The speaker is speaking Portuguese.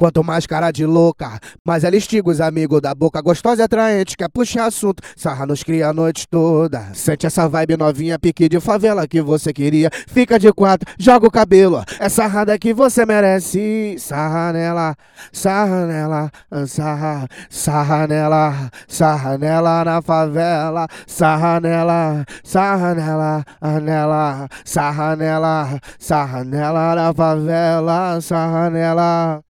Quanto mais cara de louca, mais ela estiga os amigos da boca gostosa e atraente, quer puxar assunto, sarra nos cria a noite toda. Sente essa vibe novinha, pique de favela que você queria. Fica de quatro, joga o cabelo, é sarrada que você merece. Sarra nela, sarra nela, sarra, sarra nela, sarra nela na favela, sarra nela, sarra nela, nela, sarra nela, sarra nela na favela, sarra nela.